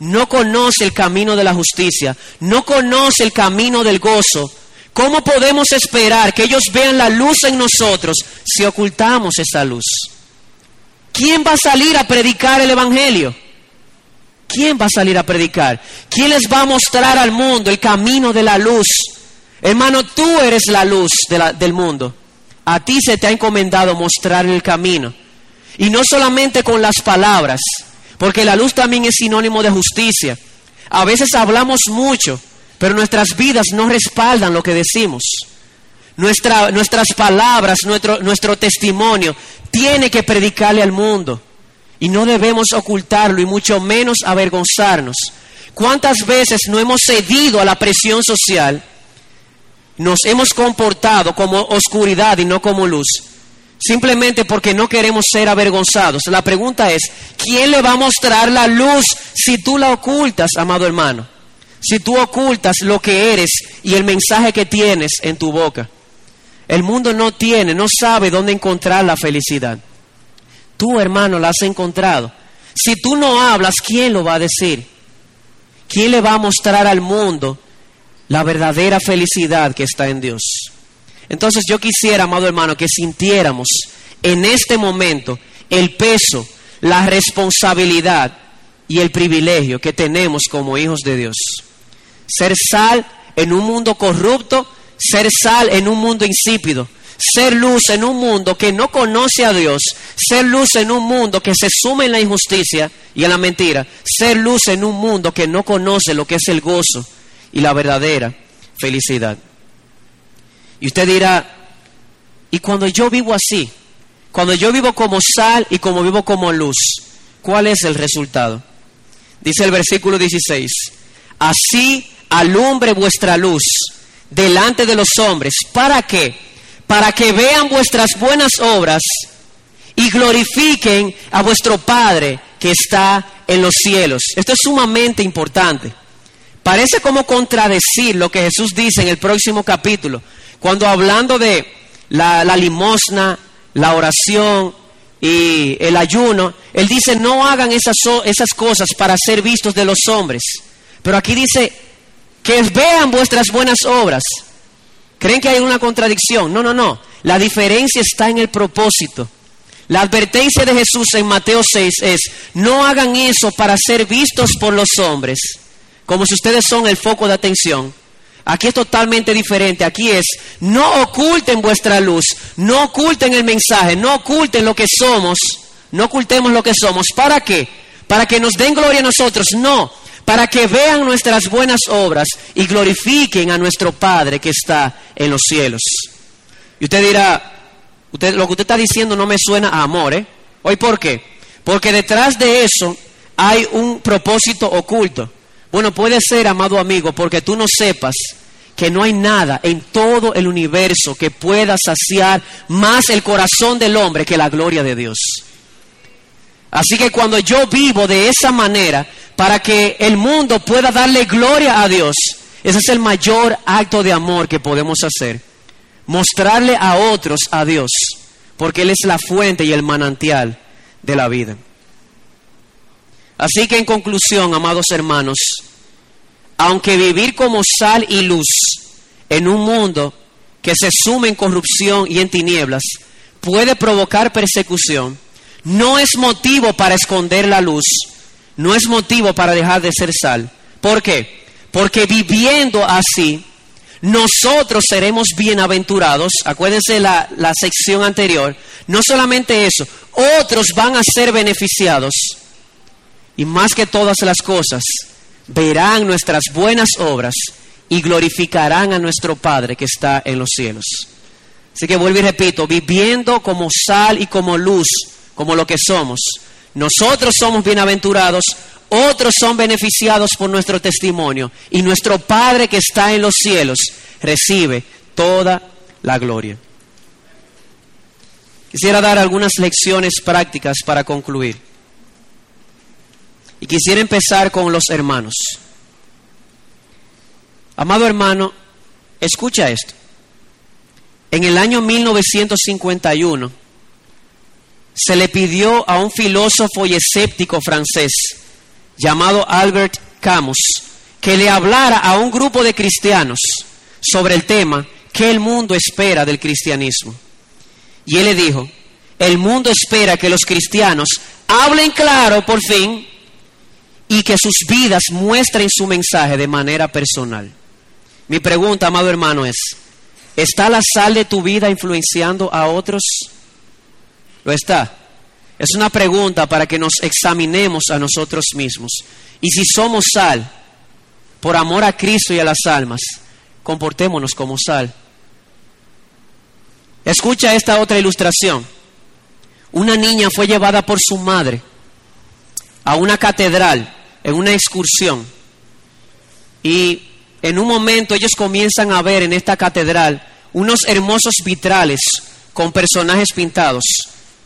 no conoce el camino de la justicia, no conoce el camino del gozo, ¿cómo podemos esperar que ellos vean la luz en nosotros si ocultamos esa luz? ¿Quién va a salir a predicar el Evangelio? ¿Quién va a salir a predicar? ¿Quién les va a mostrar al mundo el camino de la luz? Hermano, tú eres la luz del mundo. A ti se te ha encomendado mostrar el camino. Y no solamente con las palabras, porque la luz también es sinónimo de justicia. A veces hablamos mucho, pero nuestras vidas no respaldan lo que decimos. nuestras palabras, nuestro, nuestro testimonio, tiene que predicarle al mundo. Y no debemos ocultarlo y mucho menos avergonzarnos. ¿Cuántas veces no hemos cedido a la presión social? Nos hemos comportado como oscuridad y no como luz simplemente porque no queremos ser avergonzados. La pregunta es, ¿quién le va a mostrar la luz si tú la ocultas, amado hermano? Si tú ocultas lo que eres y el mensaje que tienes en tu boca. El mundo no tiene, no sabe dónde encontrar la felicidad. Tú, hermano, la has encontrado. Si tú no hablas, ¿quién lo va a decir? ¿Quién le va a mostrar al mundo la verdadera felicidad que está en Dios? Entonces yo quisiera, amado hermano, que sintiéramos en este momento el peso, la responsabilidad y el privilegio que tenemos como hijos de Dios. Ser sal en un mundo corrupto, ser sal en un mundo insípido, ser luz en un mundo que no conoce a Dios, ser luz en un mundo que se suma en la injusticia y en la mentira, ser luz en un mundo que no conoce lo que es el gozo y la verdadera felicidad. Y usted dirá, ¿y cuando yo vivo así? Cuando yo vivo como sal y como vivo como luz, ¿cuál es el resultado? Dice el versículo 16, así alumbre vuestra luz delante de los hombres. ¿Para qué? Para que vean vuestras buenas obras y glorifiquen a vuestro Padre que está en los cielos. Esto es sumamente importante. Parece como contradecir lo que Jesús dice en el próximo capítulo. Cuando hablando de la, limosna, la oración y el ayuno, Él dice, no hagan esas, esas cosas para ser vistos de los hombres. Pero aquí dice, que vean vuestras buenas obras. ¿Creen que hay una contradicción? No, no, no. La diferencia está en el propósito. La advertencia de Jesús en Mateo 6 es, no hagan eso para ser vistos por los hombres, como si ustedes son el foco de atención. Aquí es totalmente diferente. Aquí es, no oculten vuestra luz, no oculten el mensaje, no oculten lo que somos, no ocultemos lo que somos. ¿Para qué? Para que nos den gloria a nosotros. No, para que vean nuestras buenas obras y glorifiquen a nuestro Padre que está en los cielos. Y usted dirá, usted, lo que usted está diciendo no me suena a amor, ¿eh? ¿Hoy por qué? Porque detrás de eso hay un propósito oculto. Bueno, puede ser, amado amigo, porque tú no sepas que no hay nada en todo el universo que pueda saciar más el corazón del hombre que la gloria de Dios. Así que cuando yo vivo de esa manera, para que el mundo pueda darle gloria a Dios, ese es el mayor acto de amor que podemos hacer. Mostrarle a otros a Dios, porque Él es la fuente y el manantial de la vida. Así que en conclusión, amados hermanos, aunque vivir como sal y luz en un mundo que se sume en corrupción y en tinieblas puede provocar persecución, no es motivo para esconder la luz, no es motivo para dejar de ser sal. ¿Por qué? Porque viviendo así, nosotros seremos bienaventurados. Acuérdense la, la sección anterior. No solamente eso, otros van a ser beneficiados. Y más que todas las cosas, verán nuestras buenas obras y glorificarán a nuestro Padre que está en los cielos. Así que vuelvo y repito, viviendo como sal y como luz, como lo que somos. Nosotros somos bienaventurados, otros son beneficiados por nuestro testimonio y nuestro Padre que está en los cielos recibe toda la gloria. Quisiera dar algunas lecciones prácticas para concluir. Y quisiera empezar con los hermanos. Amado hermano, escucha esto. En el año 1951 se le pidió a un filósofo y escéptico francés llamado Albert Camus que le hablara a un grupo de cristianos sobre el tema que el mundo espera del cristianismo. Y él le dijo, el mundo espera que los cristianos hablen claro por fin y que sus vidas muestren su mensaje de manera personal. Mi pregunta, amado hermano, es, ¿está la sal de tu vida influenciando a otros? ¿Lo está? Es una pregunta para que nos examinemos a nosotros mismos. Y si somos sal, por amor a Cristo y a las almas, comportémonos como sal. Escucha esta otra ilustración. Una niña fue llevada por su madre a una catedral en una excursión. Y en un momento ellos comienzan a ver en esta catedral unos hermosos vitrales con personajes pintados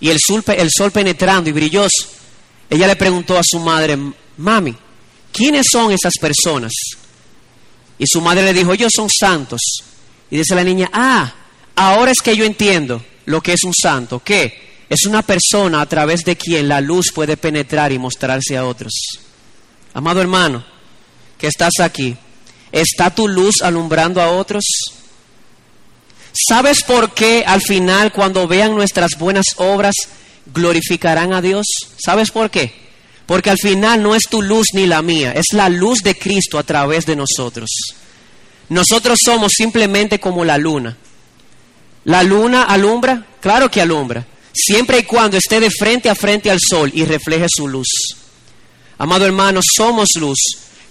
y el sol, penetrando y brilloso. Ella le preguntó a su madre, mami, ¿quiénes son esas personas? Y su madre le dijo, ellos son santos. Y dice la niña, ah, ahora es que yo entiendo lo que es un santo. ¿Qué? Es una persona a través de quien la luz puede penetrar y mostrarse a otros. Amado hermano, que estás aquí, ¿está tu luz alumbrando a otros? ¿Sabes por qué al final cuando vean nuestras buenas obras glorificarán a Dios? ¿Sabes por qué? Porque al final no es tu luz ni la mía, es la luz de Cristo a través de nosotros. Nosotros somos simplemente como la luna. ¿La luna alumbra? Claro que alumbra, siempre y cuando esté de frente a frente al sol y refleje su luz. Amado hermano, somos luz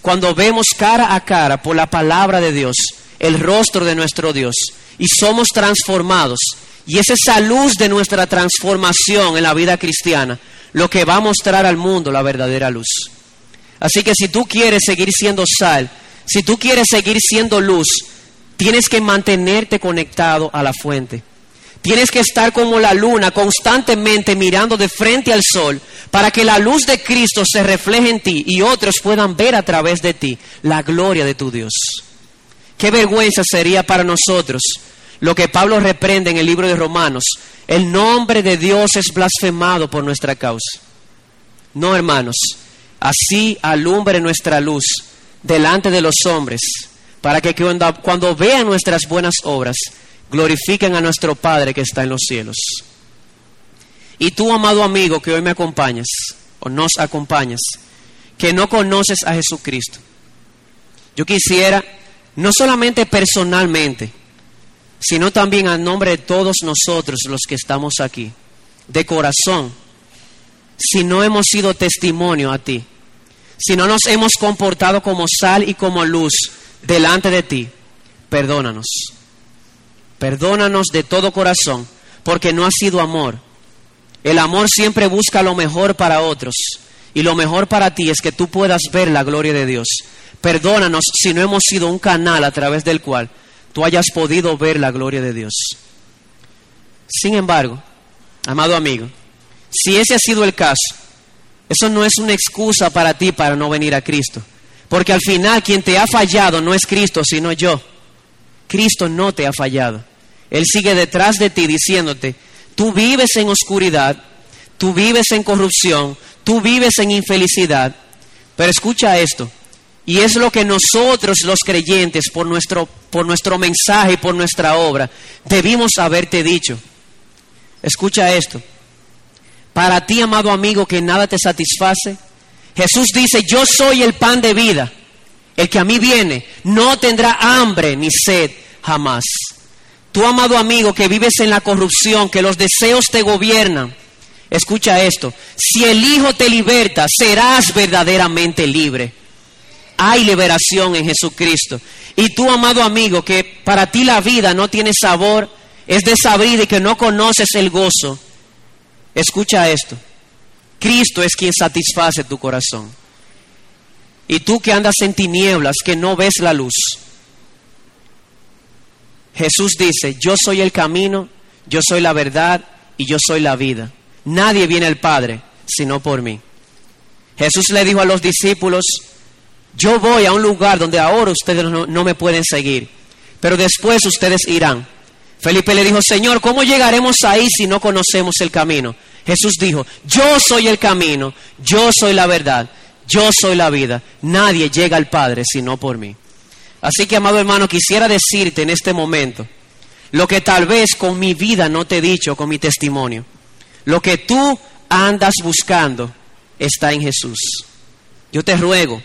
cuando vemos cara a cara por la palabra de Dios el rostro de nuestro Dios y somos transformados. Y es esa luz de nuestra transformación en la vida cristiana lo que va a mostrar al mundo la verdadera luz. Así que si tú quieres seguir siendo sal, si tú quieres seguir siendo luz, tienes que mantenerte conectado a la fuente. Tienes que estar como la luna, constantemente mirando de frente al sol, para que la luz de Cristo se refleje en ti y otros puedan ver a través de ti la gloria de tu Dios. Qué vergüenza sería para nosotros lo que Pablo reprende en el libro de Romanos. El nombre de Dios es blasfemado por nuestra causa. No, hermanos, así alumbre nuestra luz delante de los hombres, para que cuando, cuando vean nuestras buenas obras, glorifiquen a nuestro Padre que está en los cielos. Y tú, amado amigo, que hoy me acompañas, o nos acompañas, que no conoces a Jesucristo, yo quisiera, no solamente personalmente, sino también a nombre de todos nosotros los que estamos aquí, de corazón, si no hemos sido testimonio a ti, si no nos hemos comportado como sal y como luz delante de ti, perdónanos. Perdónanos de todo corazón, porque no ha sido amor. El amor siempre busca lo mejor para otros, y lo mejor para ti es que tú puedas ver la gloria de Dios. Perdónanos si no hemos sido un canal a través del cual tú hayas podido ver la gloria de Dios. Sin embargo, amado amigo, si ese ha sido el caso, eso no es una excusa para ti para no venir a Cristo. Porque al final quien te ha fallado no es Cristo, sino yo. Cristo no te ha fallado. Él sigue detrás de ti diciéndote, tú vives en oscuridad, tú vives en corrupción, tú vives en infelicidad. Pero escucha esto, y es lo que nosotros los creyentes, por nuestro, por nuestro mensaje y por nuestra obra, debimos haberte dicho. Escucha esto. Para ti, amado amigo, que nada te satisface, Jesús dice, yo soy el pan de vida. El que a mí viene no tendrá hambre ni sed jamás. Tú, amado amigo, que vives en la corrupción, que los deseos te gobiernan, escucha esto, si el Hijo te liberta, serás verdaderamente libre hay liberación en Jesucristo. Y tú, amado amigo, que para ti la vida no tiene sabor, es desabrida y que no conoces el gozo, escucha esto. Cristo es quien satisface tu corazón. Y tú que andas en tinieblas, que no ves la luz. Jesús dice, yo soy el camino, yo soy la verdad y yo soy la vida. Nadie viene al Padre sino por mí. Jesús le dijo a los discípulos, yo voy a un lugar donde ahora ustedes no, me pueden seguir, pero después ustedes irán. Felipe le dijo, Señor, ¿cómo llegaremos ahí si no conocemos el camino? Jesús dijo, yo soy el camino, yo soy la verdad, yo soy la vida. Nadie llega al Padre sino por mí. Así que, amado hermano, quisiera decirte en este momento lo que tal vez con mi vida no te he dicho, con mi testimonio. Lo que tú andas buscando está en Jesús. Yo te ruego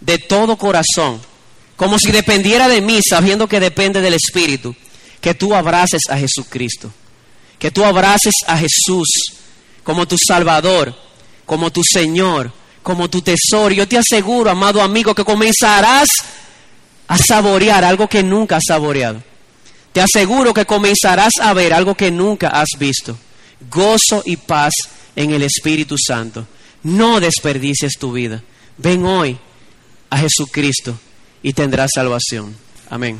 de todo corazón, como si dependiera de mí, sabiendo que depende del Espíritu, que tú abraces a Jesucristo, que tú abraces a Jesús como tu Salvador, como tu Señor, como tu tesoro. Yo te aseguro, amado amigo, que comenzarás a saborear algo que nunca has saboreado. Te aseguro que comenzarás a ver algo que nunca has visto. Gozo y paz en el Espíritu Santo. No desperdicies tu vida. Ven hoy a Jesucristo y tendrás salvación. Amén.